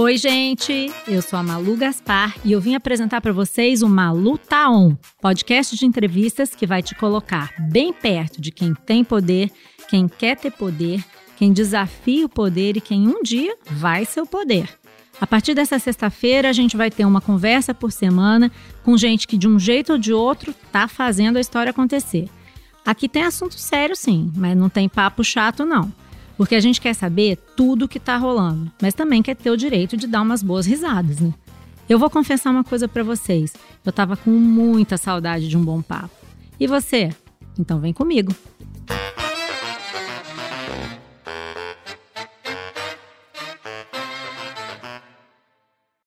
Oi, gente! Eu sou a Malu Gaspar e eu vim apresentar para vocês o Malu Taon, podcast de entrevistas que vai te colocar bem perto de quem tem poder, quem quer ter poder, quem desafia o poder e quem um dia vai ser o poder. A partir dessa sexta-feira, a gente vai ter uma conversa por semana com gente que, de um jeito ou de outro, tá fazendo a história acontecer. Aqui tem assunto sério, sim, mas não tem papo chato, não. Porque a gente quer saber tudo o que tá rolando, mas também quer ter o direito de dar umas boas risadas, né? Eu vou confessar uma coisa para vocês. Eu tava com muita saudade de um bom papo. E você? Então vem comigo.